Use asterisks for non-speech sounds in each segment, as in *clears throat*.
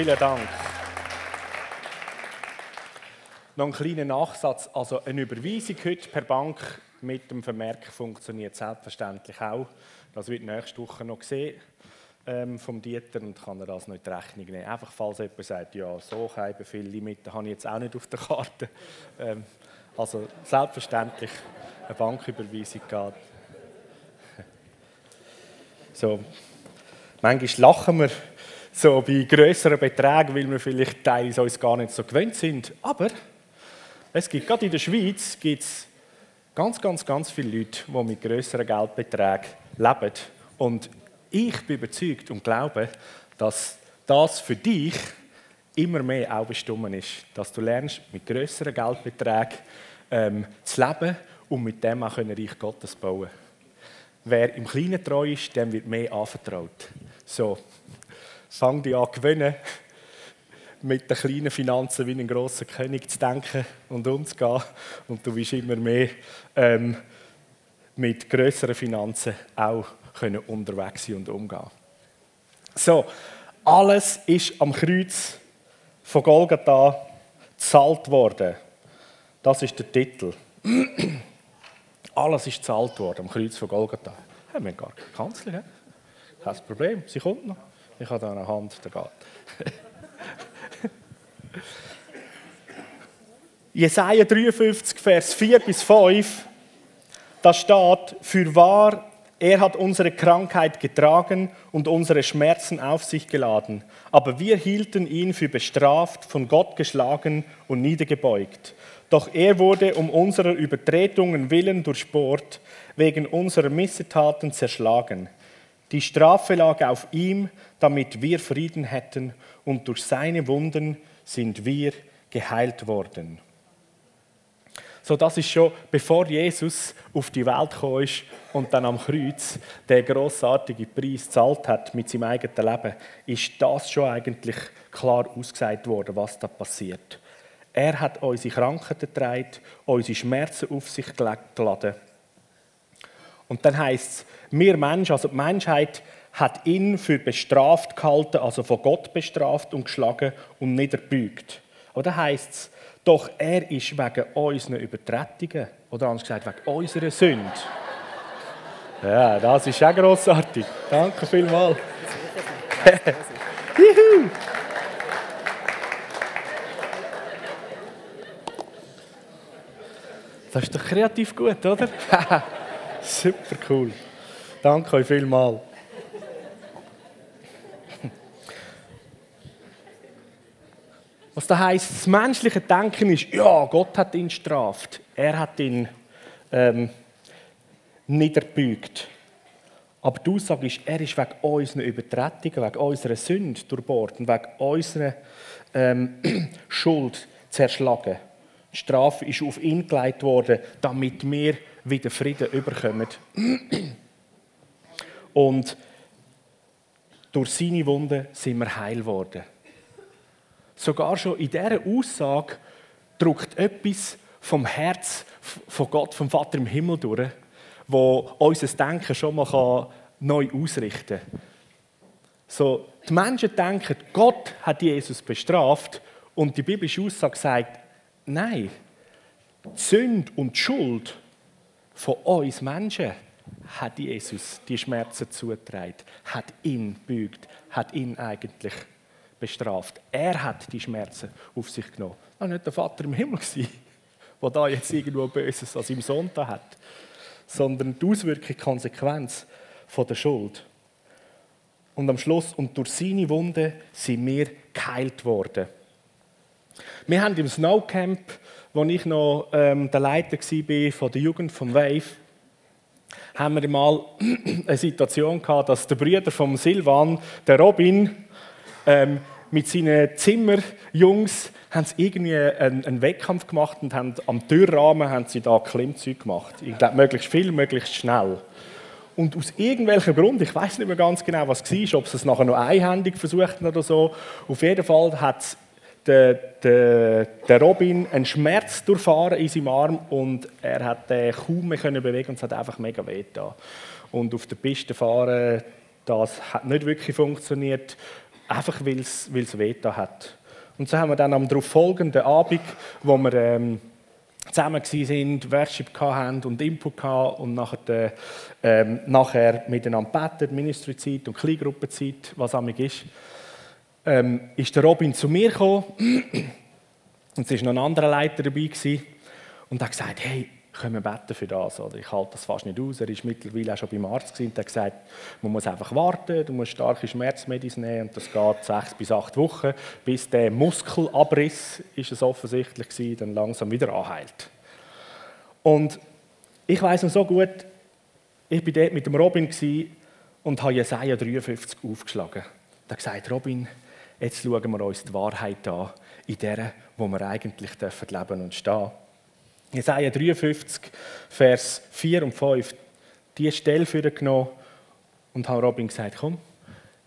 Vielen Dank. Noch ein kleiner Nachsatz. Also eine Überweisung heute per Bank mit dem Vermerk funktioniert selbstverständlich auch. Das wird nächste Woche noch gesehen ähm, vom Dieter und kann er das noch in die Rechnung nehmen. Einfach falls jemand sagt, ja, so keine viele Limiten habe ich jetzt auch nicht auf der Karte. Ähm, also selbstverständlich eine Banküberweisung geht. So. Manchmal lachen wir so bei größeren Beträgen, weil wir vielleicht teilweise uns gar nicht so gewöhnt sind. Aber es gibt gerade in der Schweiz gibt's ganz, ganz, ganz viele Leute, die mit größeren Geldbeträgen leben. Und ich bin überzeugt und glaube, dass das für dich immer mehr auch bestimmt ist, dass du lernst, mit größeren Geldbeträgen ähm, zu leben und mit dem auch ein Reich Gottes bauen. Wer im Kleinen treu ist, dem wird mehr anvertraut. So, fang dich an gewöhnen, mit den kleinen Finanzen wie ein großer König zu denken und umzugehen. Und du wirst immer mehr ähm, mit größeren Finanzen auch können unterwegs sein und umgehen. So, alles ist am Kreuz von Golgatha gezahlt worden. Das ist der Titel. *clears throat* Alles ist gezahlt worden am Kreuz von Golgatha. Ja, wir haben gar keine Kanzler. Kein Problem, sie kommt noch. Ich habe da eine Hand, der geht. *laughs* Jesaja 53, Vers 4 bis 5, da steht, für wahr er hat unsere Krankheit getragen und unsere Schmerzen auf sich geladen. Aber wir hielten ihn für bestraft, von Gott geschlagen und niedergebeugt. Doch er wurde um unserer Übertretungen willen durchbohrt, wegen unserer Missetaten zerschlagen. Die Strafe lag auf ihm, damit wir Frieden hätten, und durch seine Wunden sind wir geheilt worden. So, das ist schon, bevor Jesus auf die Welt ist und dann am Kreuz der großartige Preis gezahlt hat mit seinem eigenen Leben, ist das schon eigentlich klar ausgesagt worden, was da passiert. Er hat unsere Krankheiten getragen, unsere Schmerzen auf sich geladen. Und dann heißt es, wir Menschen, also die Menschheit, hat ihn für bestraft gehalten, also von Gott bestraft und geschlagen und niederbeugt. Oder heißt es, doch er ist wegen unseren Übertretungen, oder anders gesagt, wegen unserer Sünde. Ja, das ist auch grossartig. Danke vielmals. *laughs* Juhu! Das ist doch kreativ gut, oder? *laughs* Super cool. Danke euch vielmals. Was da heißt, das menschliche Denken ist, ja, Gott hat ihn straft, er hat ihn ähm, niederbeugt. Aber die Aussage ist, er ist wegen unserer Übertretungen, wegen unserer Sünde durchbohrt und wegen unserer ähm, *clears throat* Schuld zerschlagen. Die Strafe ist auf ihn gelegt worden, damit wir wieder Frieden überkommen. Und durch seine Wunden sind wir heil geworden sogar schon in dieser Aussage drückt etwas vom Herz von Gott, vom Vater im Himmel durch, wo unser Denken schon mal neu ausrichten kann. So, die Menschen denken, Gott hat Jesus bestraft und die biblische Aussage sagt, nein, die Sünde und die Schuld von uns Menschen hat Jesus die Schmerzen zugetragen, hat ihn bügt, hat ihn eigentlich bestraft. Er hat die Schmerzen auf sich genommen. Das war nicht der Vater im Himmel, *laughs* der da jetzt irgendwo Böses an seinem Sohn da hat, sondern die Auswirkung, die Konsequenz von der Schuld. Und am Schluss, und durch seine Wunde sind wir geheilt worden. Wir haben im Snowcamp, wo ich noch ähm, der Leiter war von der Jugend vom Wave, haben wir mal *clears throat* eine Situation gehabt, dass der Bruder vom Silvan, der Robin, ähm, mit seinen Zimmerjungs haben sie irgendwie einen, einen, Wettkampf gemacht und haben am Türrahmen haben sie da Klimmzeug gemacht. Ich glaube, möglichst viel, möglichst schnell. Und aus irgendwelchem Grund, ich weiß nicht mehr ganz genau, was es war, ob sie es nachher noch einhändig versuchten oder so, auf jeden Fall hat der, der, der Robin einen Schmerz durchfahren in seinem Arm und er hat den kaum mehr bewegen und es hat einfach mega weh Und auf der Piste fahren, das hat nicht wirklich funktioniert einfach weil es weh hat. Und so haben wir dann am darauf folgenden Abend, wo wir ähm, zusammen waren, Worship hatten und Input hatten und nachher, ähm, nachher miteinander beten, Ministry-Zeit und Kleingruppenzeit, was amig ist, ähm, ist der Robin zu mir gekommen und es war noch ein anderer Leiter dabei gewesen, und hat gesagt, hey, können wir beten für das? Oder ich halte das fast nicht aus. Er war mittlerweile auch schon beim Arzt gewesen, und hat gesagt, man muss einfach warten, du musst starke Schmerzmedizin nehmen und das geht sechs bis acht Wochen, bis der Muskelabriss, ist es offensichtlich gewesen, dann langsam wieder anheilt. Und ich weiß noch so gut, ich war dort mit dem Robin und habe Jesaja 53 aufgeschlagen. Hat gesagt, Robin, jetzt schauen wir uns die Wahrheit an, in der, wo wir eigentlich leben und stehen dürfen. Jesaja 53, Vers 4 und 5, die Stelle für genommen und habe Robin gesagt, komm,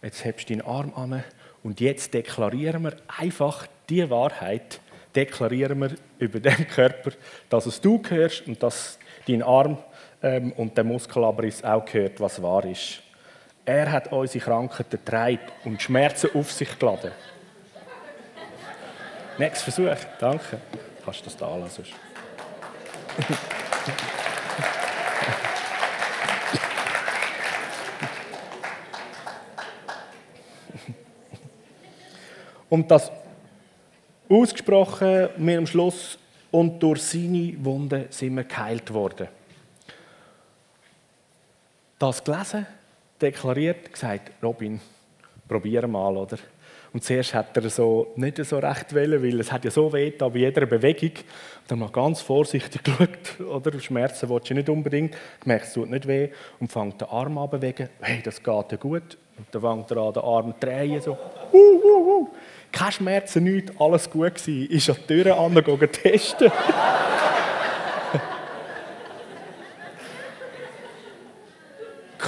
jetzt hebst du deinen Arm an und jetzt deklarieren wir einfach die Wahrheit, deklarieren wir über *laughs* den Körper, dass es du hörst und dass dein Arm ähm, und der Muskelabriss auch gehört, was wahr ist. Er hat unsere Krankheiten getragen und Schmerzen auf sich geladen. Nächster Versuch, danke. Du das da lassen? Und das ausgesprochen, wir am Schluss, und durch seine Wunden sind wir geheilt worden. Das gelesen, deklariert, gesagt, Robin, probier mal, oder? Und zuerst hat er so nicht so recht wollen, weil es hat ja so weh bei jeder Bewegung. Und dann mal ganz vorsichtig *laughs* geschaut, oder? Schmerzen willst du nicht unbedingt. Gemerkt, es tut nicht weh. Und fängt den Arm an bewegen. Hey, das geht ja gut. Und dann fängt er an, den Arm zu drehen, so. Uh, uh, uh. Keine Schmerzen, nichts, alles gut gewesen. Ist an die Tür an, *laughs* testen.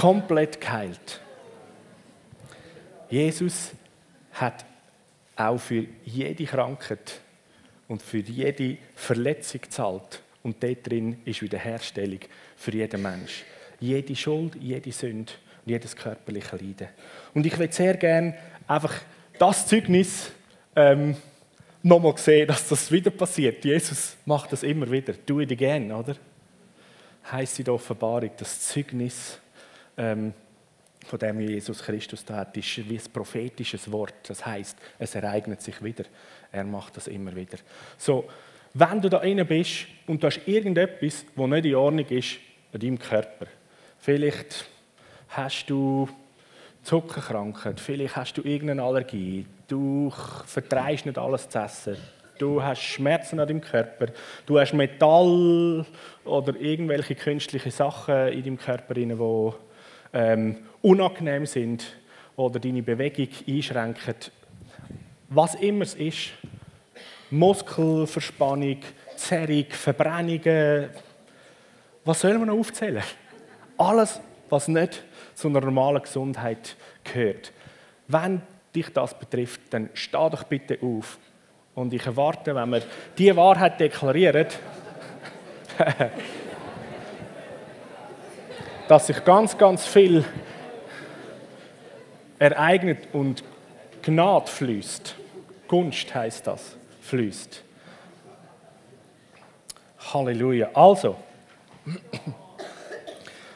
Komplett geheilt. Jesus hat auch für jede Krankheit und für jede Verletzung gezahlt. Und dort drin ist Wiederherstellung für jeden Mensch. Jede Schuld, jede Sünde und jedes körperliche Leiden. Und ich würde sehr gerne einfach das Zeugnis ähm, nochmal sehen, dass das wieder passiert. Jesus macht das immer wieder. Do it again, oder? Heißt in der Offenbarung, das Zeugnis ähm, von dem Jesus Christus hat, ist wie ein prophetisches Wort. Das heißt, es ereignet sich wieder. Er macht das immer wieder. So, wenn du da innen bist und du hast irgendetwas, das nicht in Ordnung ist an deinem Körper, vielleicht hast du Zuckerkrankheit, vielleicht hast du irgendeine Allergie, du vertreibst nicht alles zu essen, du hast Schmerzen an deinem Körper, du hast Metall oder irgendwelche künstliche Sachen in deinem Körper, die ähm, unangenehm sind oder deine Bewegung einschränken. Was immer es ist, Muskelverspannung, Zerrung, Verbrennungen, was soll man noch aufzählen? Alles, was nicht zu einer normalen Gesundheit gehört. Wenn dich das betrifft, dann steh doch bitte auf. Und ich erwarte, wenn wir diese Wahrheit deklarieren, *laughs* dass sich ganz, ganz viel ereignet und Gnade fließt. Gunst heißt das, fließt. Halleluja. Also, *clears throat*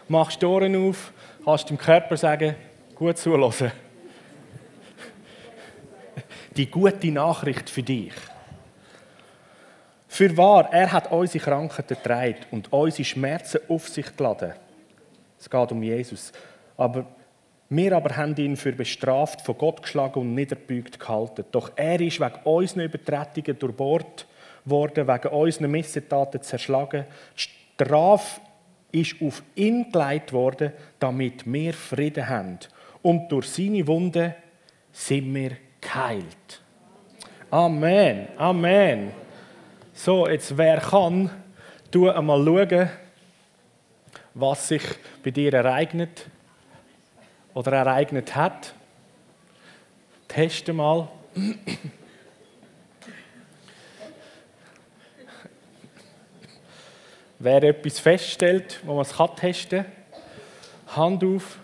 machst die Ohren auf, kannst dem Körper sagen, gut zuhören. Die gute Nachricht für dich. Für wahr, er hat unsere Krankheiten getragen und unsere Schmerzen auf sich geladen. Es geht um Jesus. Aber wir aber haben ihn für bestraft, von Gott geschlagen und niederbeugt gehalten. Doch er ist wegen unseren Übertretungen durchbohrt worden, wegen unseren Missetaten zerschlagen. Die Strafe ist auf ihn gelegt worden, damit wir Frieden haben. Und durch seine Wunde sind wir geheilt. Amen, Amen. So, jetzt wer kann, du einmal schauen, was sich bei dir ereignet oder ereignet hat. Teste mal. Wer etwas feststellt, wo man es testen kann, Hand auf.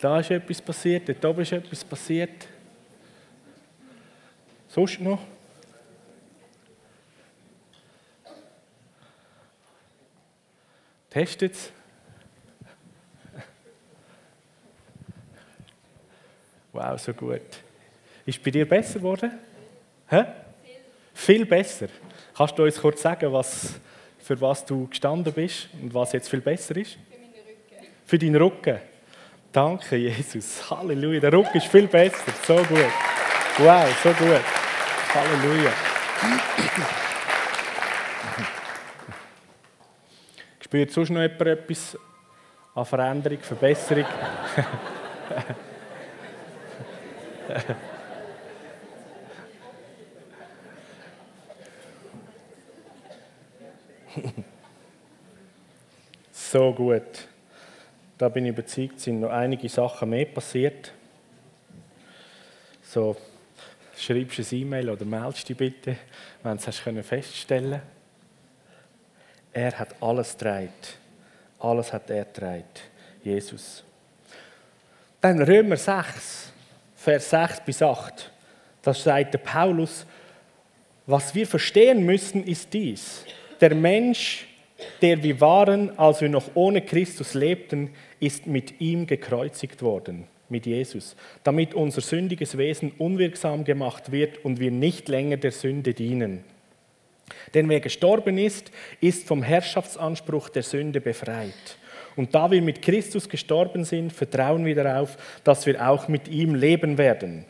Da ist etwas passiert, dort oben ist etwas passiert. Sonst noch? Testet es. Wow, so gut. Ist bei dir besser geworden? Hä? Viel besser. Kannst du uns kurz sagen, was, für was du gestanden bist und was jetzt viel besser ist? Für meinen Rücken. Für deinen Rücken. Danke, Jesus. Halleluja. Der Rücken ist viel besser. So gut. Wow, so gut. Halleluja. Spürt sonst noch jemand etwas an Veränderung, Verbesserung? *laughs* so gut. Da bin ich überzeugt, sind noch einige Sachen mehr passiert. So, schreibst du ein E-Mail oder meldest dich bitte, wenn du es feststellen können. Er hat alles treibt. Alles hat er treibt. Jesus. Dann Römer 6, Vers 6 bis 8. Da sagt der Paulus, was wir verstehen müssen, ist dies. Der Mensch, der wir waren, als wir noch ohne Christus lebten, ist mit ihm gekreuzigt worden, mit Jesus, damit unser sündiges Wesen unwirksam gemacht wird und wir nicht länger der Sünde dienen. Denn wer gestorben ist, ist vom Herrschaftsanspruch der Sünde befreit. Und da wir mit Christus gestorben sind, vertrauen wir darauf, dass wir auch mit ihm leben werden.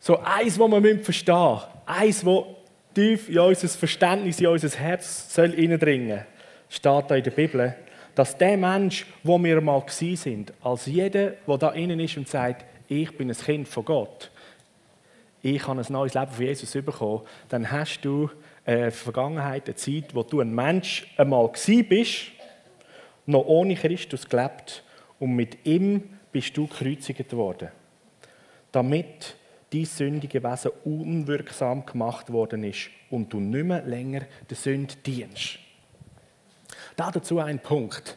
So eins, wo man verstehen müssen, eins, wo tief in unser Verständnis, in unser Herz soll eindringen steht da in der Bibel, dass der Mensch, wo wir mal sind, als jeder, der da innen ist und sagt, ich bin ein Kind von Gott, ich habe ein neues Leben von Jesus bekommen, dann hast du eine Vergangenheit, eine Zeit, wo du ein Mensch einmal bist, noch ohne Christus gelebt und mit ihm bist du gekreuzigt worden. Damit dein sündige Wesen unwirksam gemacht worden ist und du nicht mehr länger der Sünde dienst. Da dazu ein Punkt.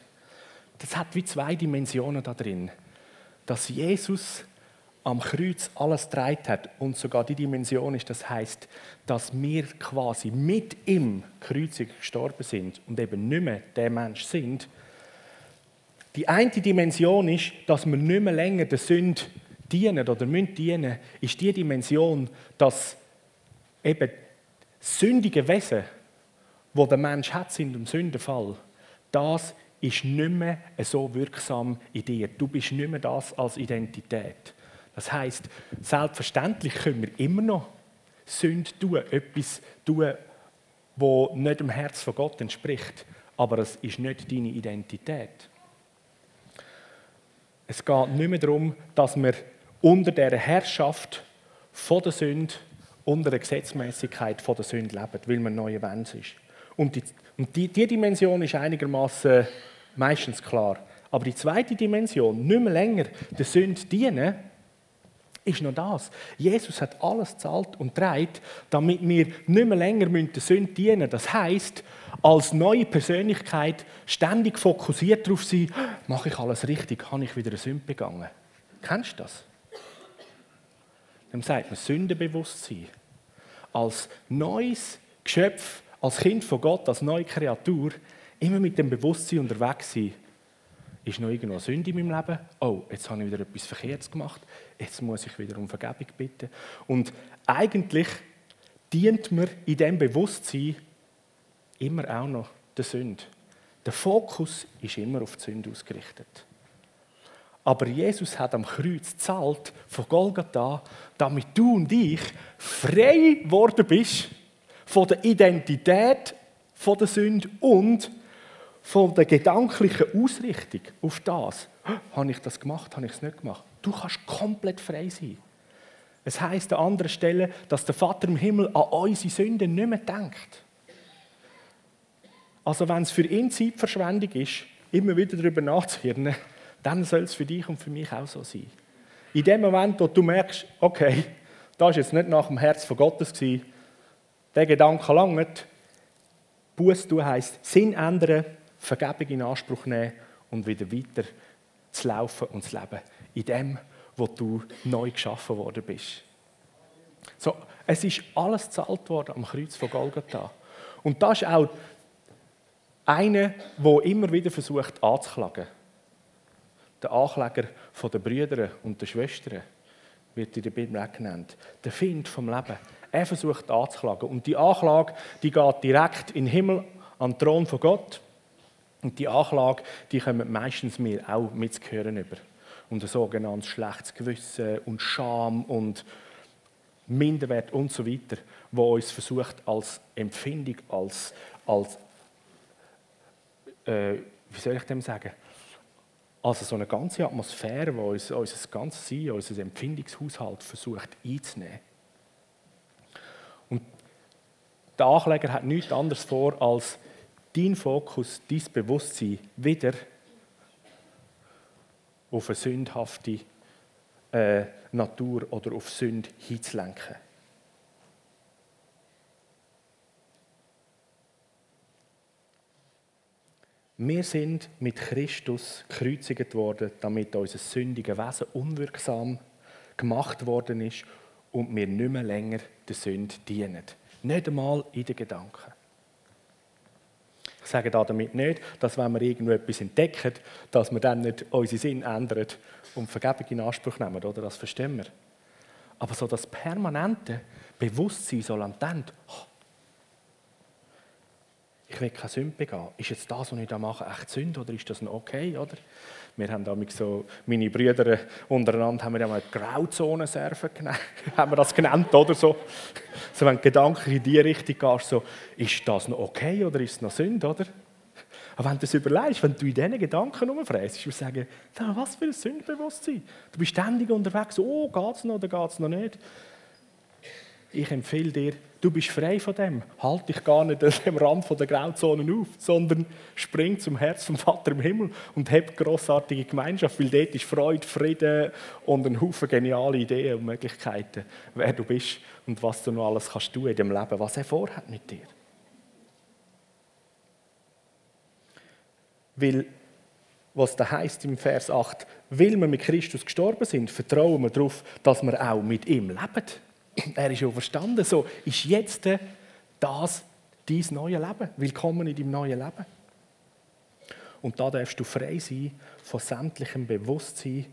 Das hat wie zwei Dimensionen da drin. Dass Jesus am Kreuz alles dreit hat und sogar die Dimension ist, das heißt, dass wir quasi mit ihm kreuzig gestorben sind und eben nicht mehr der Mensch sind. Die eine Dimension ist, dass wir nicht mehr länger der Sünde dienen oder müssen dienen, ist die Dimension, dass eben sündige Wesen, wo der Mensch hat, sind im Sündenfall, das ist nicht mehr so wirksam in dir. Du bist nicht mehr das als Identität. Das heißt, selbstverständlich können wir immer noch Sünde tun, etwas tun, wo nicht dem Herz von Gott entspricht, aber es ist nicht deine Identität. Es geht nicht mehr darum, dass wir unter der Herrschaft von der Sünde, unter der Gesetzmäßigkeit von der Sünde leben, weil man neue Mensch ist. Und die, und die, die Dimension ist einigermaßen meistens klar. Aber die zweite Dimension, nicht mehr länger der Sünde dienen, ist noch das. Jesus hat alles zahlt und trägt, damit wir nicht mehr länger der Sünde dienen müssen. Das heißt, als neue Persönlichkeit ständig fokussiert darauf sein, mache ich alles richtig, habe ich wieder eine Sünde begangen. Kennst du das? Dann sagt man Sündenbewusstsein. Als neues Geschöpf, als Kind von Gott, als neue Kreatur, immer mit dem Bewusstsein unterwegs sein, ist noch irgendwo eine Sünde in meinem Leben? Oh, jetzt habe ich wieder etwas Verkehrtes gemacht. Jetzt muss ich wieder um Vergebung bitten. Und eigentlich dient mir in diesem Bewusstsein immer auch noch der Sünde. Der Fokus ist immer auf die Sünde ausgerichtet. Aber Jesus hat am Kreuz zahlt von Golgatha, damit du und ich frei geworden bist von der Identität von der Sünde und von der gedanklichen Ausrichtung auf das. Habe ich das gemacht? Habe ich es nicht gemacht? Du kannst komplett frei sein. Es heißt an anderer Stelle, dass der Vater im Himmel an unsere Sünden nicht mehr denkt. Also wenn es für ihn Zeitverschwendung ist, immer wieder darüber nachzuhören, dann soll es für dich und für mich auch so sein. In dem Moment, wo du merkst, okay, das war jetzt nicht nach dem Herz von Gottes, der Gedanke langt, Buß tun heisst Sinn ändern, Vergebung in Anspruch nehmen und wieder weiter zu laufen und zu leben. In dem, wo du neu geschaffen worden bist. So, es ist alles zahlt worden am Kreuz von Golgatha. Und das ist auch einer, der immer wieder versucht anzuklagen. Der Ankläger der Brüder und der Schwestern wird in der Bibel genannt. Der Find vom Leben. Er versucht anzuklagen. Und die Anklage, die geht direkt in den Himmel, an den Thron von Gott. Und die Anklage, die kommen meistens mir auch mitzuhören über. Und ein sogenanntes schlechtes Gewissen und Scham und Minderwert und so weiter, wo uns versucht als Empfindung, als, als äh, wie soll ich dem sagen, also so eine ganze Atmosphäre, die uns, unser ganzes Sein, unser Empfindungshaushalt versucht einzunehmen. Und der Ankläger hat nichts anderes vor, als dein Fokus, dein Bewusstsein wieder auf eine sündhafte äh, Natur oder auf Sünde hinzulenken. Wir sind mit Christus gekreuzigt worden, damit unser sündiges Wesen unwirksam gemacht worden ist und wir nicht mehr länger der Sünde dienen. Nicht einmal in den Gedanken. Ich sage damit nicht, dass wenn wir irgendetwas entdecken, dass wir dann nicht unseren Sinn ändern und Vergebung in Anspruch nehmen, oder? Das verstehen wir. Aber so das permanente Bewusstsein, so latent, oh, ich will keine Sünde begehen. Ist jetzt das, was ich da mache, echt Sünde oder ist das noch okay? Oder? Wir haben damit so, meine Brüder untereinander haben wir einmal Grauzonenserven genannt, *laughs* haben wir das genannt, oder so. so wenn Gedanken in diese Richtung gehst, so, ist das noch okay oder ist es noch Sünde, oder? Aber wenn du das überlegst, wenn du in diesen Gedanken rumfräst, wirst du sagen, was für ein Sündbewusstsein. Du bist ständig unterwegs, oh, geht es noch oder geht es noch nicht? Ich empfehle dir, du bist frei von dem. Halt dich gar nicht am Rand der Grauzonen auf, sondern spring zum Herz vom Vater im Himmel und hab großartige Gemeinschaft, weil dort ist Freude, Frieden und ein Haufen geniale Ideen und Möglichkeiten, wer du bist und was du noch alles kannst tun in dem Leben, was er vorhat mit dir. Weil, was da heißt im Vers 8, weil wir mit Christus gestorben sind, vertrauen wir darauf, dass wir auch mit ihm leben. *laughs* Er ist ja verstanden. So ist jetzt das dein neues Leben. Willkommen in deinem neuen Leben. Und da darfst du frei sein von sämtlichem Bewusstsein,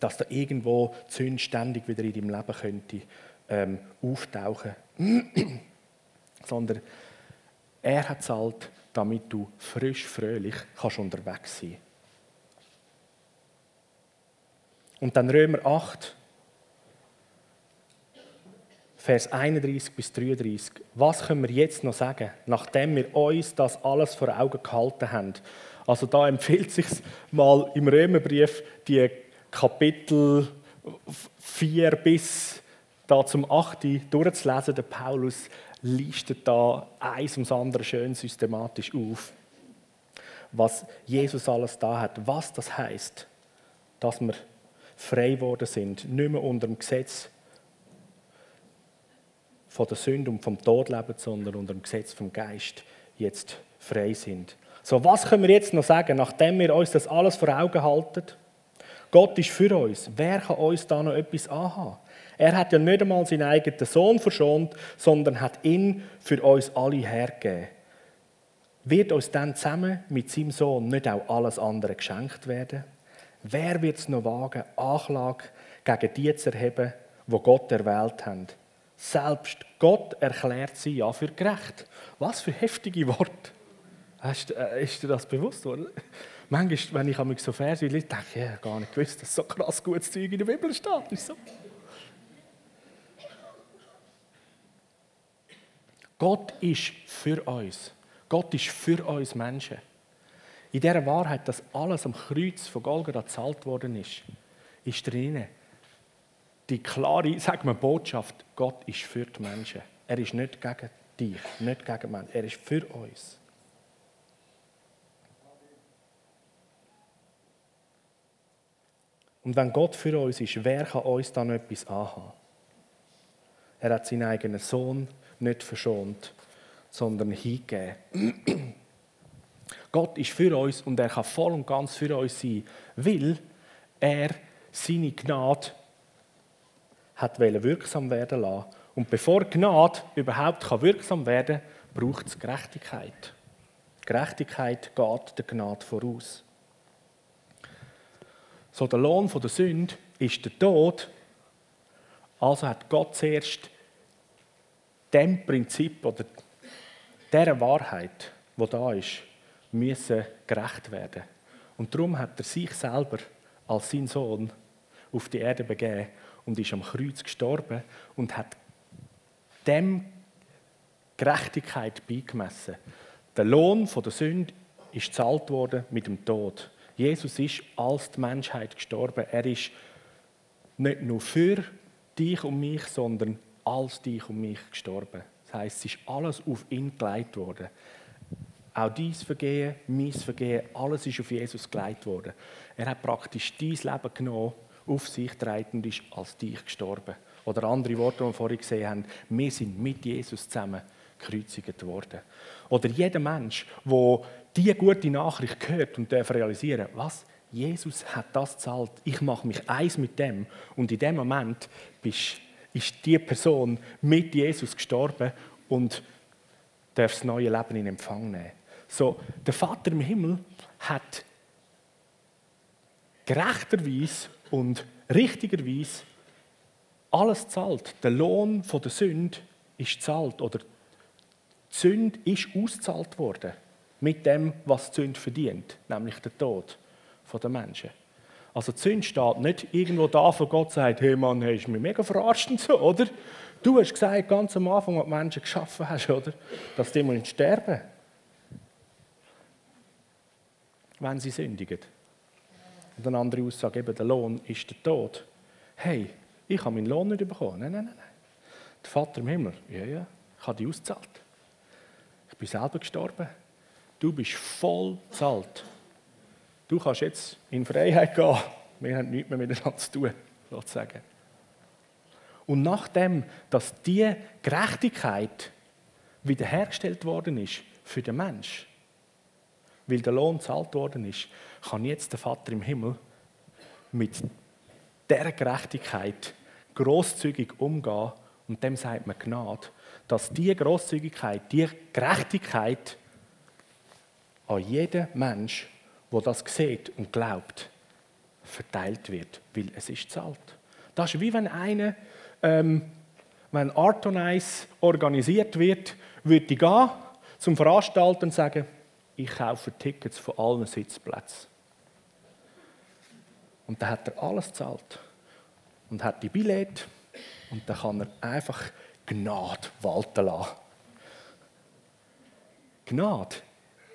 dass da irgendwo Sünde ständig wieder in deinem Leben könnte ähm, auftauchen. *clears throat* Sondern er hat zahlt, damit du frisch, fröhlich kannst unterwegs sein. Und dann Römer 8, Vers 31 bis 33. Was können wir jetzt noch sagen, nachdem wir uns das alles vor Augen gehalten haben? Also da empfiehlt sich mal im Römerbrief die Kapitel 4 bis da zum 8 durchzulesen. Der Paulus listet da eins ums andere schön systematisch auf, was Jesus alles da hat, was das heißt, dass wir frei geworden sind, nicht mehr unter dem Gesetz von der Sünde und vom Tod leben, sondern unter dem Gesetz vom Geist jetzt frei sind. So, was können wir jetzt noch sagen, nachdem wir uns das alles vor Augen halten? Gott ist für uns. Wer kann uns da noch etwas anhaben? Er hat ja nicht einmal seinen eigenen Sohn verschont, sondern hat ihn für uns alle hergegeben. Wird uns dann zusammen mit seinem Sohn nicht auch alles andere geschenkt werden? Wer wird es noch wagen, Anklage gegen die zu erheben, wo Gott erwählt hat? Selbst Gott erklärt sie ja für gerecht. Was für heftige Worte. Hast, äh, ist dir das bewusst worden? Manchmal, wenn ich so Verse lese, denke ich, ja, gar nicht gewusst, dass so krass gutes Zeug in der Bibel steht. So. Gott ist für uns. Gott ist für uns Menschen. In dieser Wahrheit, dass alles am Kreuz von Golgatha gezahlt worden ist, ist drinnen die klare, sag mal, Botschaft, Gott ist für die Menschen. Er ist nicht gegen dich, nicht gegen Menschen. Er ist für uns. Und wenn Gott für uns ist, wer kann uns dann etwas anhaben? Er hat seinen eigenen Sohn nicht verschont, sondern hingegeben. Gott ist für uns und er kann voll und ganz für uns sein, weil er seine Gnade hat wirksam werden lassen. Und bevor Gnade überhaupt wirksam werden kann, braucht es Gerechtigkeit. Gerechtigkeit geht der Gnade voraus. So der Lohn der Sünde ist der Tod. Also hat Gott zuerst dem Prinzip oder der Wahrheit, wo da ist, müssen gerecht werden. Und darum hat er sich selber als sein Sohn auf die Erde begeben und ist am Kreuz gestorben und hat dem Gerechtigkeit beigemessen. Der Lohn der Sünde ist gezahlt worden mit dem Tod. Jesus ist als die Menschheit gestorben. Er ist nicht nur für dich und mich, sondern als dich und mich gestorben. Das heißt, es ist alles auf ihn gelegt worden. Auch dies Vergehen, mein Vergehen, alles ist auf Jesus gelegt worden. Er hat praktisch dein Leben genommen, auf sich und ist als dich gestorben. Oder andere Worte, die wir vorhin gesehen haben, wir sind mit Jesus zusammen gekreuzigt worden. Oder jeder Mensch, der diese gute Nachricht hört und darf realisieren, was? Jesus hat das gezahlt. Ich mache mich eins mit dem. Und in dem Moment bist, ist die Person mit Jesus gestorben und darf das neue Leben in Empfang nehmen. So, der Vater im Himmel hat gerechterweise und richtigerweise alles zahlt. Der Lohn von der Sünde ist zahlt oder die Sünde ist ausgezahlt worden mit dem, was die Sünde verdient, nämlich der Tod der Menschen. Also die Sünde steht nicht irgendwo da, wo Gott sagt, hey Mann, hey, ist mir mega verarscht und so, oder? Du hast gesagt, ganz am Anfang, als du Menschen geschaffen hast, oder? Dass die müssen sterben wenn sie sündigen. Und eine andere Aussage, eben der Lohn ist der Tod. Hey, ich habe meinen Lohn nicht bekommen. Nein, nein, nein. Der Vater im Himmel, ja, ja, ich habe die ausgezahlt. Ich bin selber gestorben. Du bist voll zahlt. Du kannst jetzt in Freiheit gehen. Wir haben nichts mehr miteinander zu tun, sozusagen. Und nachdem, dass diese Gerechtigkeit wiederhergestellt worden ist für den Mensch, weil der Lohn zahlt worden ist, kann jetzt der Vater im Himmel mit der Gerechtigkeit großzügig umgehen und dem sagt man Gnade, dass diese Großzügigkeit, diese Gerechtigkeit an jeden Mensch, der das sieht und glaubt, verteilt wird, weil es ist zahlt. Das ist wie wenn einer, ähm, wenn Art und Ice organisiert wird, würde ich gehen zum Veranstalter und sagen, ich kaufe Tickets von allen Sitzplätzen. Und dann hat er alles gezahlt und hat die Billette und dann kann er einfach Gnade walten lassen. Gnade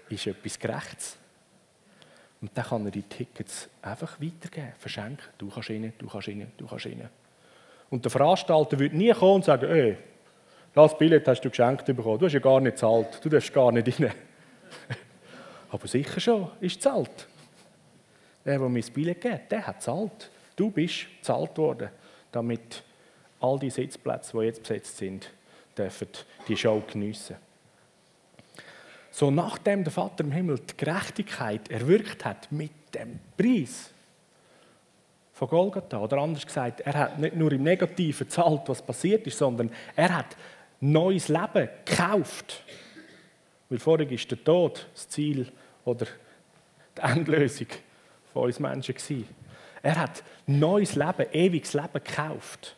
ist etwas Gerechtes. Und dann kann er die Tickets einfach weitergeben, verschenken. Du kannst rein, du kannst rein, du kannst rein. Und der Veranstalter wird nie kommen und sagen, ey, das Billett hast du geschenkt bekommen, du hast ja gar nicht gezahlt, du darfst gar nicht rein. Aber sicher schon, ist gezahlt. Der, der mir das Billett gibt, der hat gezahlt. Du bist gezahlt worden, damit all die Sitzplätze, die jetzt besetzt sind, dürfen die Show geniessen. So nachdem der Vater im Himmel die Gerechtigkeit erwirkt hat mit dem Preis von Golgatha, oder anders gesagt, er hat nicht nur im Negativen gezahlt, was passiert ist, sondern er hat neues Leben gekauft. Weil vorher ist der Tod das Ziel oder die Endlösung von uns Menschen gewesen. Er hat neues Leben, ewiges Leben gekauft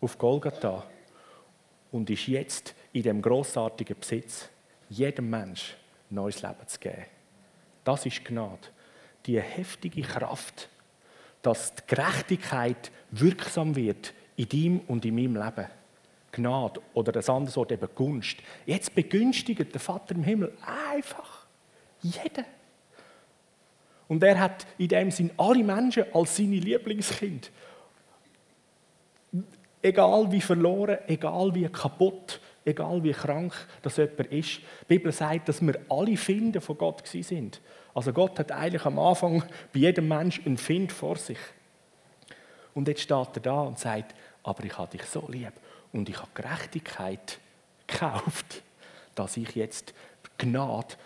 auf Golgatha und ist jetzt in dem großartigen Besitz jedem Mensch neues Leben zu geben. Das ist Gnade. Die heftige Kraft, dass die Gerechtigkeit wirksam wird in deinem und in meinem Leben. Gnade oder das andere Wort eben Gunst. Jetzt begünstigt der Vater im Himmel einfach jeden. Und er hat in dem Sinn alle Menschen als seine Lieblingskind. Egal wie verloren, egal wie kaputt, egal wie krank das jemand ist. Die Bibel sagt, dass wir alle Finden von Gott sind. Also Gott hat eigentlich am Anfang bei jedem Menschen einen Find vor sich. Und jetzt steht er da und sagt, aber ich habe dich so lieb und ich habe Gerechtigkeit gekauft, dass ich jetzt Gnade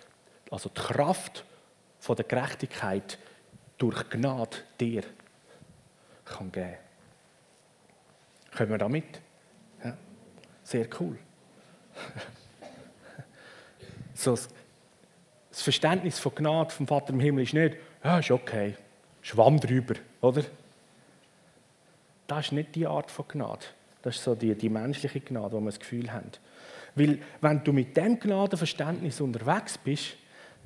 also die Kraft von der Gerechtigkeit durch Gnade dir kann geben. Können wir damit? Ja. Sehr cool. *laughs* so, das Verständnis von Gnade vom Vater im Himmel ist nicht, ja, ist okay, schwamm drüber, oder? Das ist nicht die Art von Gnade. Das ist so die, die menschliche Gnade, wo wir das Gefühl haben. Weil, wenn du mit dem Gnadenverständnis unterwegs bist,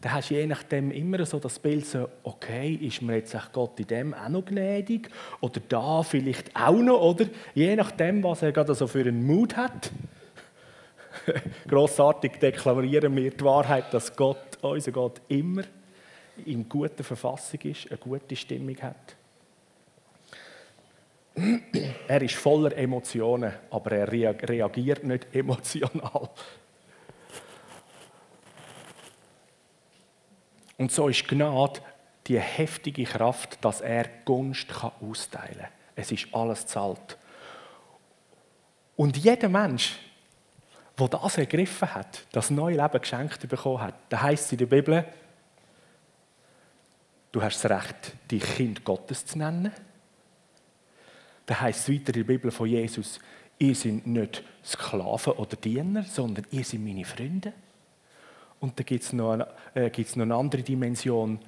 dann hast du je nachdem immer so das Bild so, okay, ist mir jetzt Gott in dem auch noch gnädig? Oder da vielleicht auch noch, oder? Je nachdem, was er gerade so für einen Mut hat. *laughs* Grossartig deklarieren wir die Wahrheit, dass Gott, unser Gott, immer in guter Verfassung ist, eine gute Stimmung hat. Er ist voller Emotionen, aber er reagiert nicht *laughs* emotional. Und so ist Gnade die heftige Kraft, dass er Gunst austeilen kann. Es ist alles zahlt. Und jeder Mensch, der das ergriffen hat, das neue Leben geschenkt bekommen hat, da heißt es in der Bibel, du hast das Recht, dich Kind Gottes zu nennen. Da heißt es weiter in der Bibel von Jesus, ihr seid nicht Sklaven oder Diener, sondern ihr seid meine Freunde. Und da gibt es noch, eine, äh, noch eine andere Dimension.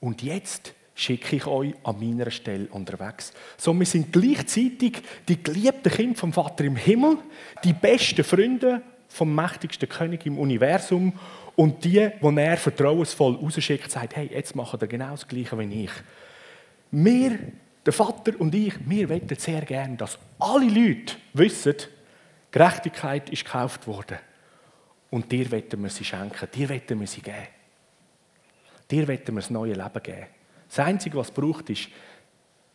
Und jetzt schicke ich euch an meiner Stelle unterwegs. So, wir sind gleichzeitig die geliebten Kinder vom Vater im Himmel, die besten Freunde vom mächtigsten König im Universum und die, die er vertrauensvoll rausschickt, sagt, hey, jetzt machen ihr genau das Gleiche wie ich. Wir, der Vater und ich, wir wollen sehr gerne, dass alle Leute wissen, Gerechtigkeit ist gekauft worden. Und dir wollen wir sie schenken, dir wollen wir sie geben. Dir wollen wir das neue Leben geben. Das Einzige, was es braucht, ist,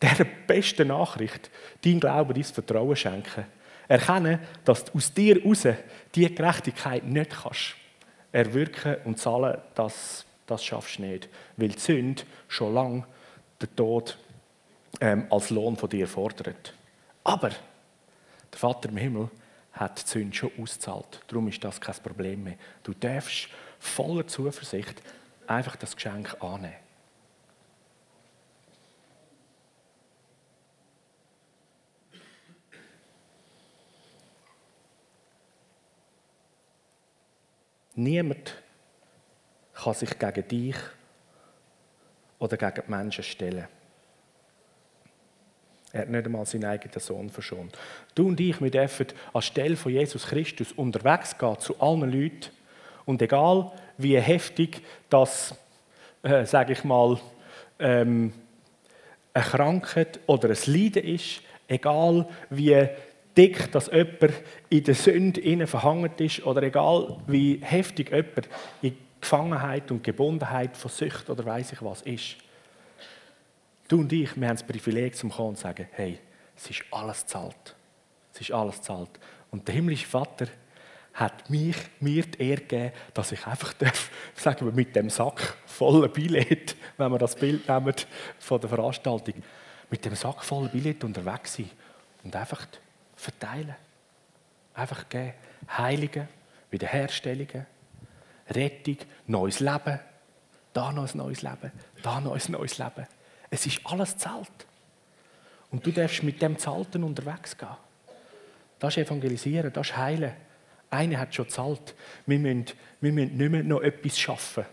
der besten Nachricht, dein Glauben, dein Vertrauen schenken. Erkennen, dass du aus dir heraus diese Gerechtigkeit nicht kannst. Erwirken und zahlen, das, das schaffst du nicht. Weil die Sünde schon lange den Tod ähm, als Lohn von dir fordert. Aber der Vater im Himmel hat die Sünde schon ausgezahlt. Darum ist das kein Problem mehr. Du darfst voller Zuversicht einfach das Geschenk annehmen. Niemand kann sich gegen dich oder gegen die Menschen stellen. Er hat nicht einmal seinen eigenen Sohn verschont. Du und ich, wir dürfen anstelle von Jesus Christus unterwegs gehen zu allen Leuten. Und egal, wie heftig das, äh, sage ich mal, ähm, eine Krankheit oder ein Leiden ist, egal wie dick dass jemand in der Sünde verhangen ist oder egal wie heftig jemand in Gefangenheit und Gebundenheit von Sucht oder weiß ich was ist, Du und ich, wir haben das Privileg, zum kommen und zu sagen, hey, es ist alles zahlt. Es ist alles zahlt. Und der himmlische Vater hat mich, mir die Ehre gegeben, dass ich einfach darf, *laughs* sagen wir, mit dem Sack voller Billett, wenn wir das Bild nehmen von der Veranstaltung, mit dem Sack voller Billett unterwegs sein und einfach verteilen. Einfach geben. Heiligen, Wiederherstellungen, Rettung, neues Leben. Da noch ein neues Leben, da noch ein neues Leben. Es ist alles zahlt. Und du darfst mit dem Zalten unterwegs gehen. Das ist Evangelisieren, das ist Heilen. Einer hat schon zahlt. Wir müssen, wir müssen nicht mehr noch etwas schaffen.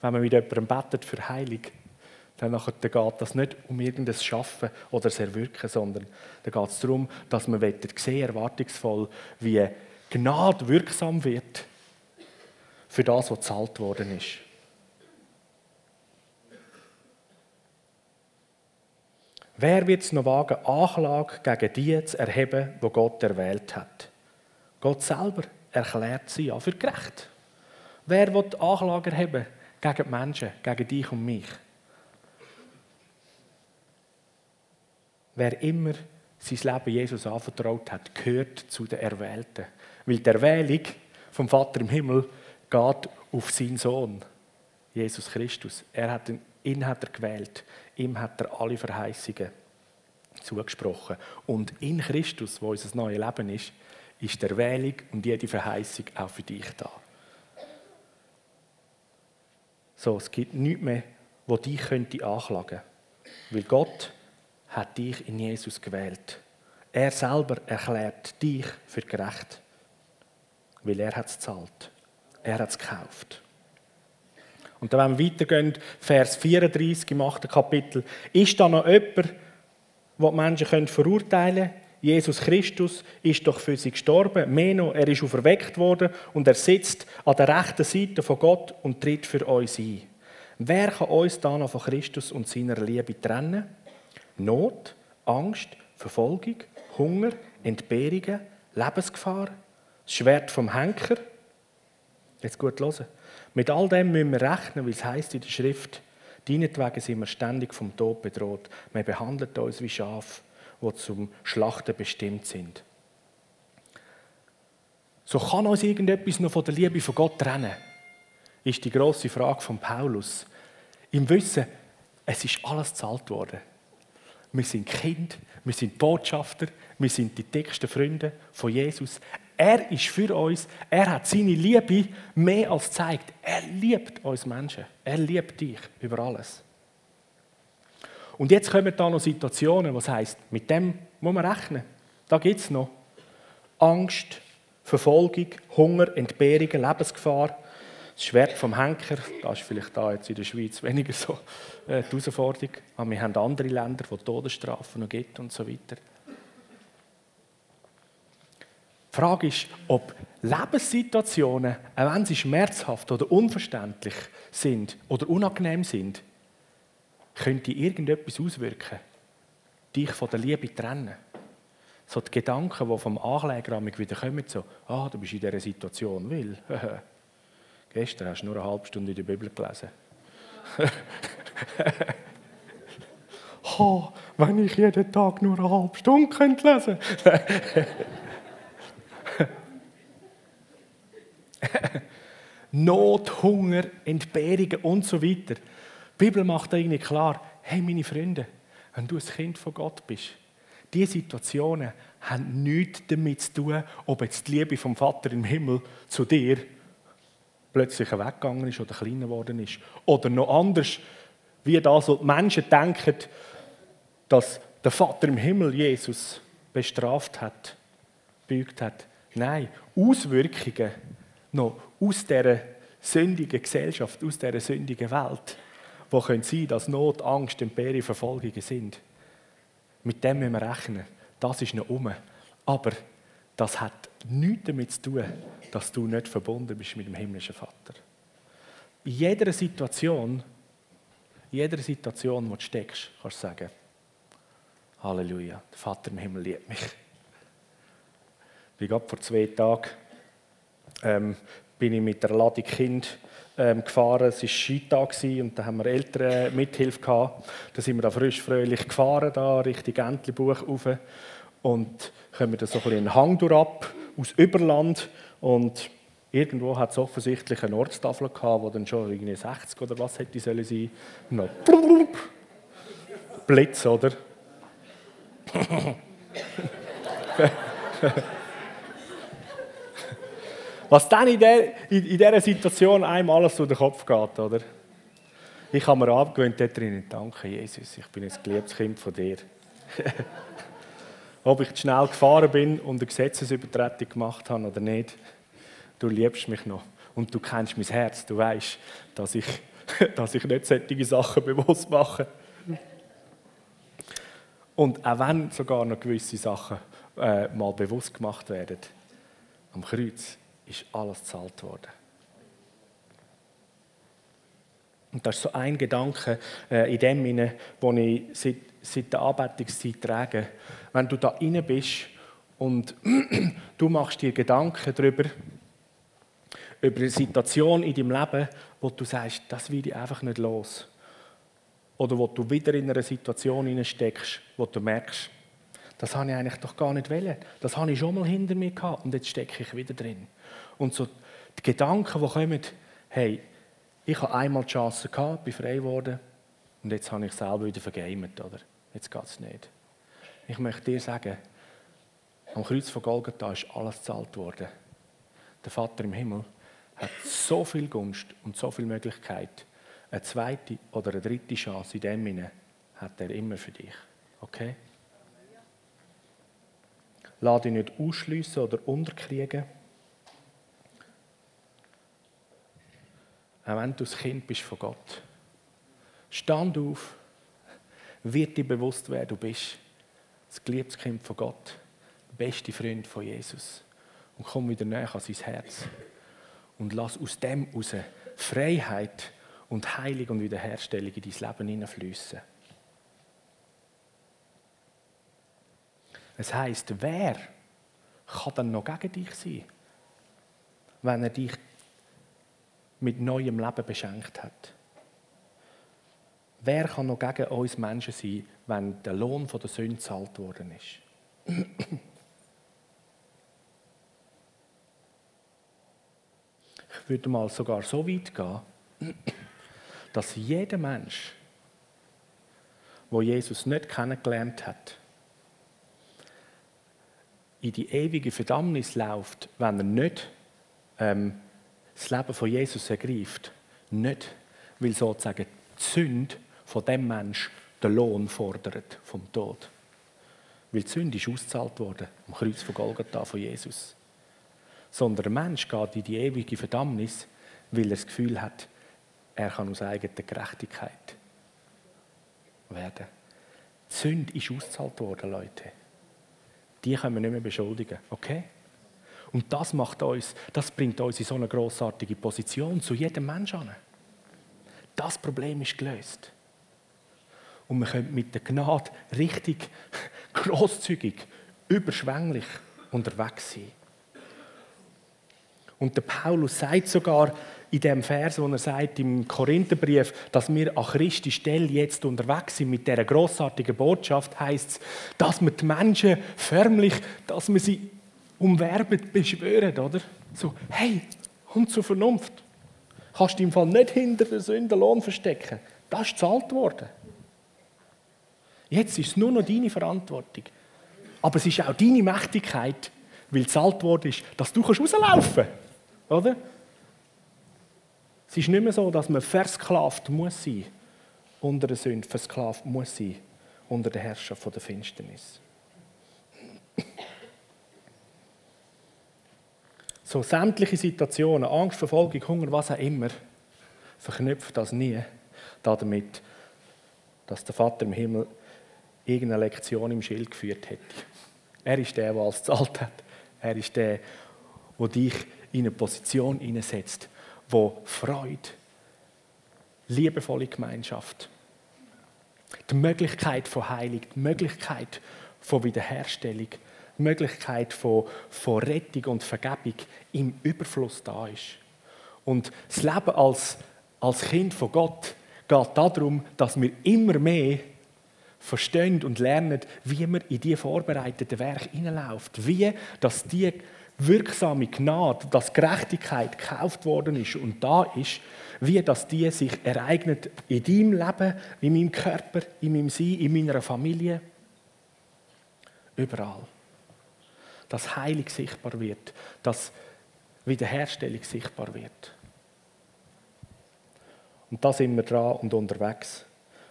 Wenn man mit jemandem betet für Heilung, dann geht das nicht um irgendein Schaffen oder das Erwirken, sondern da geht es darum, dass man sehen, erwartungsvoll, wie Gnade wirksam wird für das, was gezahlt worden ist. Wer wird es noch wagen, Anklage gegen die zu erheben, wo Gott erwählt hat? Gott selber erklärt sie ja für gerecht. Wer wird Anklage erheben gegen die Menschen, gegen dich und mich? Wer immer sein Leben Jesus anvertraut hat, gehört zu den Erwählten. Weil die Erwählung vom Vater im Himmel geht auf seinen Sohn, Jesus Christus. Er hat ihn hat er gewählt. Ihm hat er alle Verheißungen zugesprochen. Und in Christus, wo unser neues Leben ist, ist der Wählung und jede Verheißung auch für dich da. So, es gibt nichts mehr, wo dich könnte anklagen Weil Gott hat dich in Jesus gewählt. Er selber erklärt dich für gerecht. Weil er hat es gezahlt. Er hat es gekauft. Und dann, wenn wir weitergehen, Vers 34 im 8. Kapitel, ist da noch jemand, der die Menschen verurteilen können? Jesus Christus ist doch für sie gestorben. Mehr noch, er ist auferweckt worden und er sitzt an der rechten Seite von Gott und tritt für uns ein. Wer kann uns da noch von Christus und seiner Liebe trennen? Not, Angst, Verfolgung, Hunger, Entbehrungen, Lebensgefahr, das Schwert vom Henker. Jetzt gut hören. Mit all dem müssen wir rechnen, weil es heißt in der Schrift, deinetwegen sind wir ständig vom Tod bedroht. Man behandelt uns wie Schafe, die zum Schlachten bestimmt sind. So kann uns irgendetwas noch von der Liebe von Gott trennen? Ist die große Frage von Paulus. Im Wissen, es ist alles zahlt worden. Wir sind Kind, wir sind Botschafter, wir sind die dicksten Freunde von Jesus. Er ist für uns, er hat seine Liebe mehr als gezeigt. Er liebt uns Menschen. Er liebt dich über alles. Und jetzt kommen da noch Situationen, was heißt, mit dem muss man rechnen. Da gibt es noch Angst, Verfolgung, Hunger, Entbehrungen, Lebensgefahr, das Schwert vom Henker. Das ist vielleicht da jetzt in der Schweiz weniger so äh, die Herausforderung. Aber wir haben andere Länder, wo Todesstrafen noch gibt und so weiter. Die Frage ist, ob Lebenssituationen, auch wenn sie schmerzhaft oder unverständlich sind oder unangenehm sind, könnte irgendetwas auswirken, dich von der Liebe trennen. So die Gedanken, die vom Ankläger wieder kommen, so, ah, du bist in dieser Situation, will. *laughs* Gestern hast du nur eine halbe Stunde in der Bibel gelesen. *laughs* oh, wenn ich jeden Tag nur eine halbe Stunde lesen könnte. *laughs* *laughs* Not, Hunger, Entbehrungen und so weiter. Die Bibel macht da irgendwie klar, hey meine Freunde, wenn du ein Kind von Gott bist, diese Situationen haben nichts damit zu tun, ob jetzt die Liebe vom Vater im Himmel zu dir plötzlich weggegangen ist oder kleiner geworden ist. Oder noch anders, wie das, was die Menschen denken, dass der Vater im Himmel Jesus bestraft hat, bügt hat. Nein, Auswirkungen noch aus dieser sündigen Gesellschaft, aus dieser sündigen Welt, wo können sein, dass Not, Angst, Imperien, Verfolgungen sind. Mit dem müssen wir rechnen. Das ist noch um. Aber das hat nichts damit zu tun, dass du nicht verbunden bist mit dem himmlischen Vater. In jeder Situation, in jeder Situation, wo du steckst, kannst du sagen, Halleluja, der Vater im Himmel liebt mich. Wie gerade vor zwei Tagen ähm, bin ich mit der Ladung Kind ähm, gefahren. Es war Skitag und da haben wir Eltern Mithilfe gehabt. Da sind wir da frisch fröhlich gefahren, da Richtung Entlebuch rauf und kommen da so ein einen Hang ab aus Überland und irgendwo hat es offensichtlich eine Ortstafel gehabt, wo dann schon irgendwie 60 oder was hätte sollen sein. Noch Blitz, oder? *laughs* Was dann in, der, in, in dieser Situation einem alles durch den Kopf geht, oder? Ich habe mir abgewöhnt, dort drinnen, danke Jesus, ich bin ein geliebtes Kind von dir. *laughs* Ob ich zu schnell gefahren bin und eine Gesetzesübertretung gemacht habe oder nicht, du liebst mich noch. Und du kennst mein Herz, du weißt, dass ich, *laughs* dass ich nicht solche Sachen bewusst mache. Und auch wenn sogar noch gewisse Sachen äh, mal bewusst gemacht werden, am Kreuz ist alles gezahlt worden. Und das ist so ein Gedanke äh, in dem Sinne, den ich seit, seit der Anbetungszeit trage. Wenn du da rein bist und *clears throat* du machst dir Gedanken darüber, über eine Situation in deinem Leben, wo du sagst, das will ich einfach nicht los. Oder wo du wieder in einer Situation steckst, wo du merkst, das habe ich eigentlich doch gar nicht wollen. Das habe ich schon mal hinter mir gehabt und jetzt stecke ich wieder drin. Und so die Gedanken, die kommen, hey, ich habe einmal die Chance gehabt, bin frei geworden und jetzt habe ich selber wieder vergamet, oder? Jetzt geht es nicht. Ich möchte dir sagen, am Kreuz von Golgatha ist alles gezahlt worden. Der Vater im Himmel hat so viel Gunst und so viel Möglichkeit eine zweite oder eine dritte Chance in dem Sinne hat er immer für dich. Okay? Lass dich nicht ausschliessen oder unterkriegen. Auch wenn du das Kind bist von Gott. Stand auf, wird dir bewusst, wer du bist. Das geliebtes Kind von Gott, der beste Freund von Jesus. Und komm wieder näher an sein Herz. Und lass aus dem heraus Freiheit und Heilung und Wiederherstellung in dein Leben hineinfließen. Es heißt, wer kann dann noch gegen dich sein, wenn er dich mit neuem Leben beschenkt hat? Wer kann noch gegen uns Menschen sein, wenn der Lohn von der Sünde gezahlt worden ist? Ich würde mal sogar so weit gehen, dass jeder Mensch, wo Jesus nicht kennengelernt hat, in die ewige Verdammnis läuft, wenn er nicht ähm, das Leben von Jesus ergreift. Nicht, weil sozusagen die Sünde von dem Mensch den Lohn fordert vom Tod. Weil die Sünde ist ausgezahlt worden am Kreuz von Golgatha von Jesus. Sondern der Mensch geht in die ewige Verdammnis, weil er das Gefühl hat, er kann aus eigener Gerechtigkeit werden. Die Sünde ist ausgezahlt worden, Leute die können wir nicht mehr beschuldigen. Okay? Und das macht uns, das bringt uns in so eine großartige Position zu jedem Menschen an. Das Problem ist gelöst. Und wir können mit der Gnade richtig *laughs* großzügig, überschwänglich unterwegs sein. Und der Paulus sagt sogar, in dem Vers, wo er sagt im Korintherbrief, dass wir an Christi Stelle jetzt unterwegs sind mit dieser grossartigen Botschaft, heißt es, dass wir die Menschen förmlich, dass wir sie umwerben, beschwören, oder? So, hey, komm zur Vernunft. Kannst du im Fall nicht hinter der Sünde Lohn verstecken. Das ist gezahlt worden. Jetzt ist es nur noch deine Verantwortung. Aber es ist auch deine Mächtigkeit, weil gezahlt worden ist, dass du rauslaufen kannst. Oder? Es ist nicht mehr so, dass man versklavt muss sein unter der Sünde, versklavt muss sein unter der Herrschaft der Finsternis. So sämtliche Situationen, Angst, Verfolgung, Hunger, was auch immer, verknüpft das nie damit, dass der Vater im Himmel irgendeine Lektion im Schild geführt hätte. Er ist der, der alles gezahlt hat. Er ist der, der dich in eine Position hineinsetzt, wo Freude, liebevolle Gemeinschaft, die Möglichkeit von Heilung, die Möglichkeit von Wiederherstellung, Möglichkeit von, von Rettung und Vergebung im Überfluss da ist. Und das Leben als, als Kind von Gott geht darum, dass wir immer mehr verstehen und lernen, wie man in die vorbereiteten Werke hineinläuft. Wie, dass die wirksame Gnade, dass Gerechtigkeit gekauft worden ist und da ist, wie dass die sich ereignet in deinem Leben, in meinem Körper, in meinem Sein, in meiner Familie, überall. Dass Heilung sichtbar wird, dass Wiederherstellung sichtbar wird. Und da sind wir dran und unterwegs.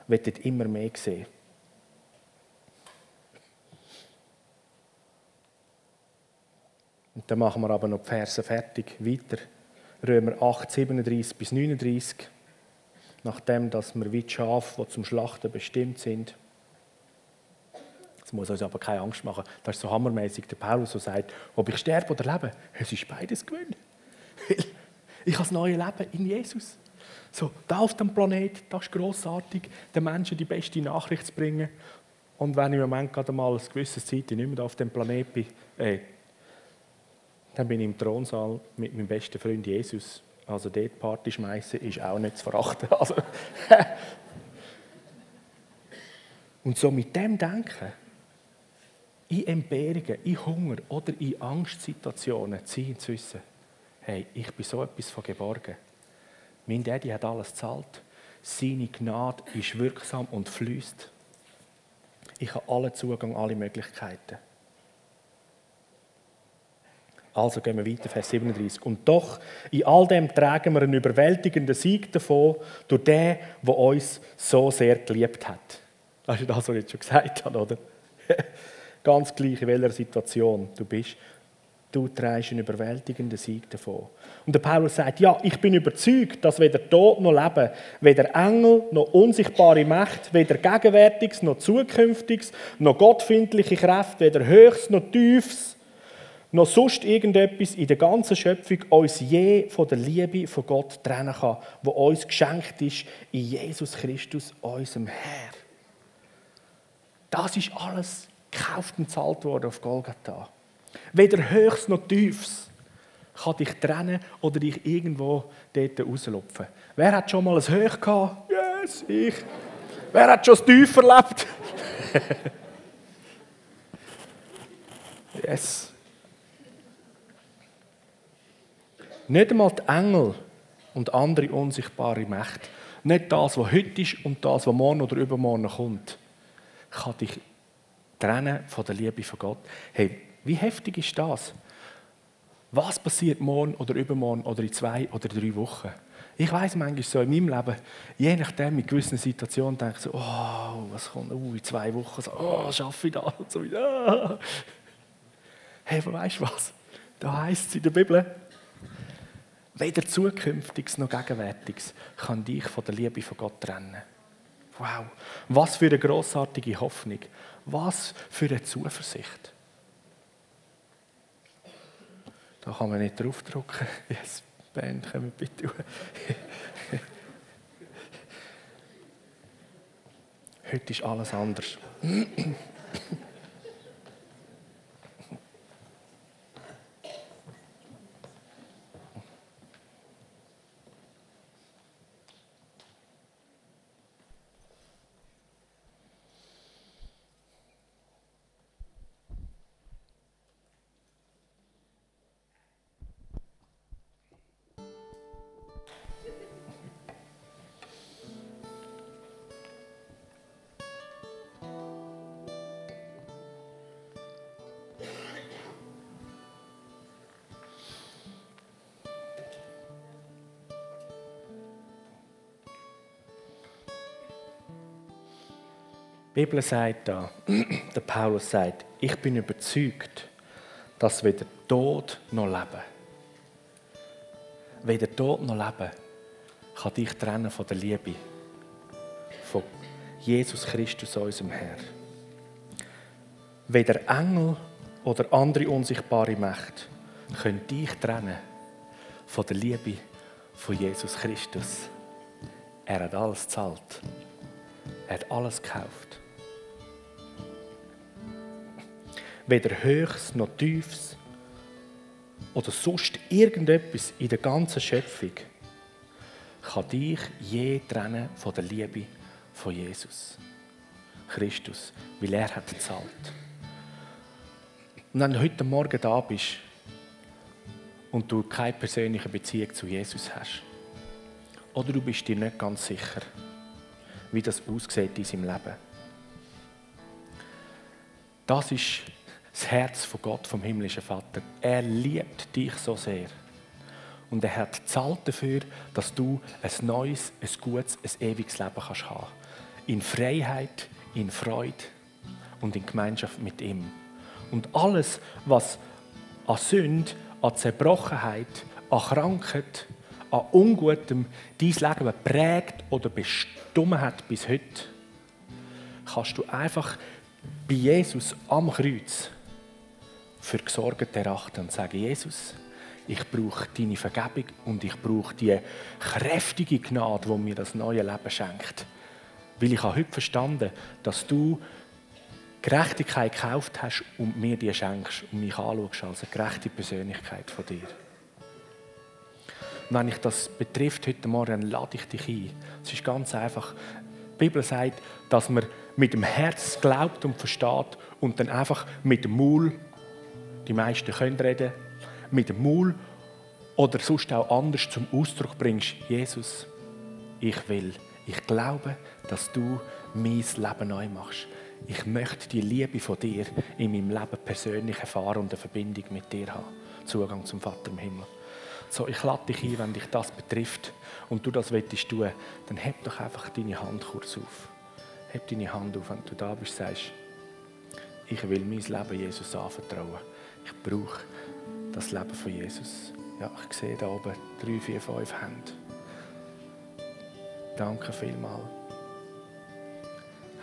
Werden immer mehr sehen. Und dann machen wir aber noch die Verse fertig. Weiter. Römer 8, 37 bis 39. Nachdem, dass wir wie die Schafe, die zum Schlachten bestimmt sind, das muss uns aber keine Angst machen. Das ist so hammermäßig. Der Paulus so sagt, ob ich sterbe oder lebe, es ist beides gewöhnt. Ich habe das neue Leben in Jesus. So, da auf dem Planet, das ist grossartig, den Menschen die beste Nachricht zu bringen. Und wenn ich im Moment gerade mal eine gewisse Zeit nicht mehr auf dem Planet bin, äh, dann bin ich im Thronsaal mit meinem besten Freund Jesus. Also dort Party schmeißen ist auch nicht zu verachten. *laughs* Also *laughs* Und so mit dem Denken, in Entbehrungen, in Hunger oder in Angstsituationen ziehen zu wissen, hey, ich bin so etwas von geborgen. Mein Daddy hat alles gezahlt. Seine Gnade ist wirksam und fließt. Ich habe alle Zugang, alle Möglichkeiten. Also gehen wir weiter, Vers 37. Und doch, in all dem tragen wir einen überwältigenden Sieg davon, durch den, der uns so sehr geliebt hat. Das ist das, was ich jetzt schon gesagt habe, oder? *laughs* Ganz gleich, in welcher Situation du bist. Du trägst einen überwältigenden Sieg davon. Und der Paulus sagt, ja, ich bin überzeugt, dass weder Tod noch Leben, weder Engel noch unsichtbare Macht, weder Gegenwärtiges noch Zukünftiges, noch gottfindliche Kräfte, weder Höchst noch Tiefs, noch sonst irgendetwas in der ganzen Schöpfung uns je von der Liebe von Gott trennen kann, wo uns geschenkt ist in Jesus Christus, unserem Herr. Das ist alles gekauft und zahlt worden auf Golgatha. Weder Höchst noch Tiefs kann dich trennen oder dich irgendwo dort rauslupfen. Wer hat schon mal ein Höch gehabt? Yes, ich. Wer hat schon das Tief erlebt? *laughs* yes. Nicht einmal die Engel und andere unsichtbare Mächte, nicht das, was heute ist und das, was morgen oder übermorgen kommt, kann dich trennen von der Liebe von Gott. Hey, wie heftig ist das? Was passiert morgen oder übermorgen oder in zwei oder drei Wochen? Ich weiß manchmal so in meinem Leben, je nachdem in gewissen Situationen denke ich so, oh, was kommt, uh, in zwei Wochen, so, oh, schaffe ich das? So wieder. Hey, weißt du was? Da heißt es in der Bibel, weder Zukünftiges noch Gegenwärtiges kann dich von der Liebe von Gott trennen. Wow, was für eine großartige Hoffnung, was für eine Zuversicht. Da kann man nicht draufdrücken. *laughs* Yes, Band, kommen bitte. *laughs* Heute ist alles anders. *clears throat* Die Bibel sagt da, *clears throat* der Paulus sagt, ich bin überzeugt, dass weder Tod noch Leben, weder Tod noch Leben kann dich trennen von der Liebe von Jesus Christus, unserem Herr. Weder Engel oder andere unsichtbare Mächte können dich trennen von der Liebe von Jesus Christus. Er hat alles gezahlt. Er hat alles gekauft. Weder Höchst noch Tiefs oder sonst irgendetwas in der ganzen Schöpfung kann dich je trennen von der Liebe von Jesus Christus, weil er hat gezahlt. Und wenn du heute Morgen da bist und du keine persönliche Beziehung zu Jesus hast, oder du bist dir nicht ganz sicher, wie das aussieht in seinem Leben, das ist das Herz von Gott, vom himmlischen Vater. Er liebt dich so sehr. Und er hat zahlt dafür, dass du ein neues, ein gutes, ein ewiges Leben kannst haben. In Freiheit, in Freude und in Gemeinschaft mit ihm. Und alles, was an Sünde, an Zerbrochenheit, an Krankheit, an Ungutem dein Leben prägt oder bestimmt hat bis heute, kannst du einfach bei Jesus am Kreuz für gesorgt erachten und sagen, Jesus, ich brauche deine Vergebung und ich brauche die kräftige Gnade, die mir das neue Leben schenkt. Weil ich habe heute verstanden, dass du Gerechtigkeit gekauft hast und mir die schenkst und mich anschaust als eine gerechte Persönlichkeit von dir. Und wenn ich das betrifft heute Morgen, dann lade ich dich ein. Es ist ganz einfach. Die Bibel sagt, dass man mit dem Herz glaubt und versteht und dann einfach mit dem Maul die meisten können reden, mit dem Maul oder sonst auch anders zum Ausdruck bringst, Jesus, ich will, ich glaube, dass du mein Leben neu machst. ich möchte die Liebe von dir in meinem Leben persönlich erfahren und eine Verbindung mit dir haben. Zugang zum Vater im Himmel. So, ich lade dich ein, wenn dich das betrifft und du das willst tun, dann heb doch einfach deine Hand kurz auf. Heb deine Hand auf, wenn du da bist, sagst, ich will mein Leben Jesus anvertrauen. Ich brauche das Leben von Jesus. Ja, ich sehe da oben drei, vier, fünf Hände. Danke vielmals.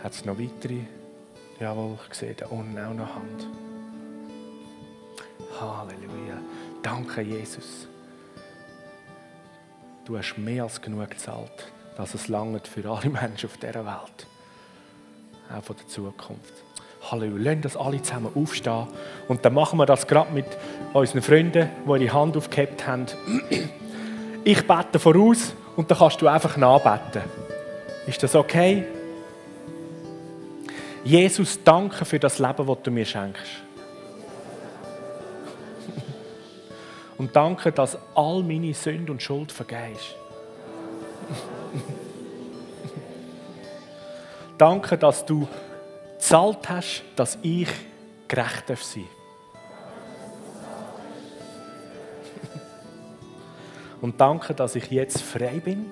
Hat es noch weitere? Jawohl, ich sehe da unten auch noch Hand. Halleluja. Danke, Jesus. Du hast mehr als genug gezahlt, dass es langt für alle *laughs* Menschen auf dieser Welt. Auch von der Zukunft. Halleluja. Lassen das alle zusammen aufstehen. Und dann machen wir das gerade mit unseren Freunden, die ihre Hand aufgehebt haben. Ich bete voraus und dann kannst du einfach nachbeten. Ist das okay? Jesus, danke für das Leben, das du mir schenkst. *laughs* Und danke, dass all meine Sünde und Schuld vergehst. *laughs* danke, dass du gezahlt hast, dass ich gerecht sein darf. *laughs* Und danke, dass ich jetzt frei bin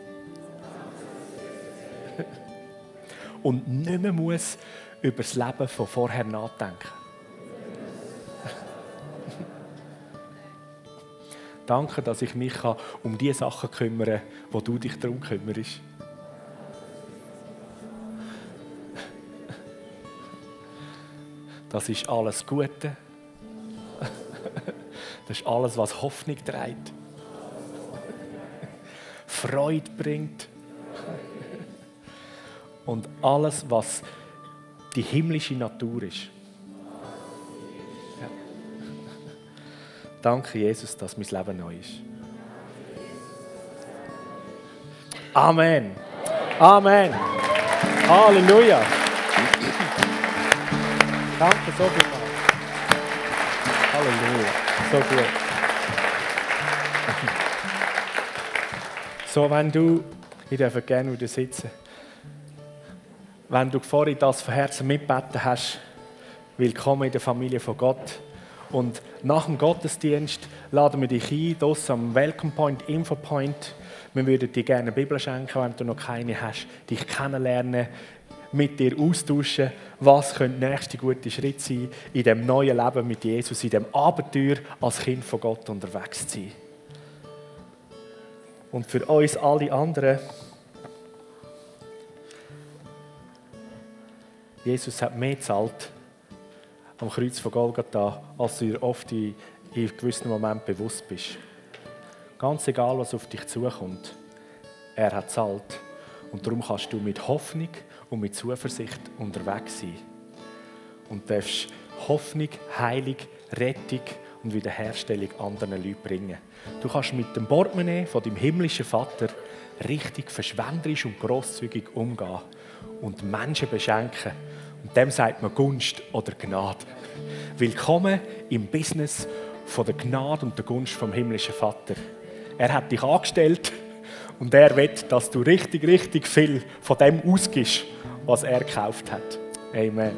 *laughs* und nicht mehr muss über das Leben von vorher nachdenken. *laughs* Danke, dass ich mich um die Sachen kümmern kann, wo du dich darum kümmerst. Das ist alles Gute. *laughs* Das ist alles, was Hoffnung trägt. Freude bringt. Und alles, was die himmlische Natur ist. Ja. Danke, Jesus, dass mein Leben neu ist. Amen. Amen. Halleluja. So viel. Halleluja. So gut. So, wenn du, ich darf gerne wieder sitzen wenn du vorhin das von Herzen mitbeten hast, willkommen in der Familie von Gott. Und nach dem Gottesdienst laden wir dich ein, hier am Welcome Point, Info Point. Wir würden dir gerne eine Bibel schenken, wenn du noch keine hast, dich kennenlernen, mit dir austauschen, was könnte der nächste gute Schritt sein in dem neuen Leben mit Jesus, in dem Abenteuer als Kind von Gott unterwegs zu sein. Und für uns alle anderen, Jesus hat mehr gezahlt am Kreuz von Golgatha, als du dir oft in, in gewissen Momenten bewusst bist. Ganz egal, was auf dich zukommt, er hat gezahlt. Und darum kannst du mit Hoffnung und mit Zuversicht unterwegs sein. Und darfst Hoffnung, Heilung, Rettung und Wiederherstellung anderen Leuten bringen. Du kannst mit dem Portemonnaie von deinem himmlischen Vater richtig verschwenderisch und grosszügig umgehen und Menschen beschenken. Und dem sagt man Gunst oder Gnade. Willkommen im Business von der Gnade und der Gunst vom himmlischen Vater. Er hat dich angestellt und er will, dass du richtig, richtig viel von dem ausgibst, was er gekauft hat. Amen.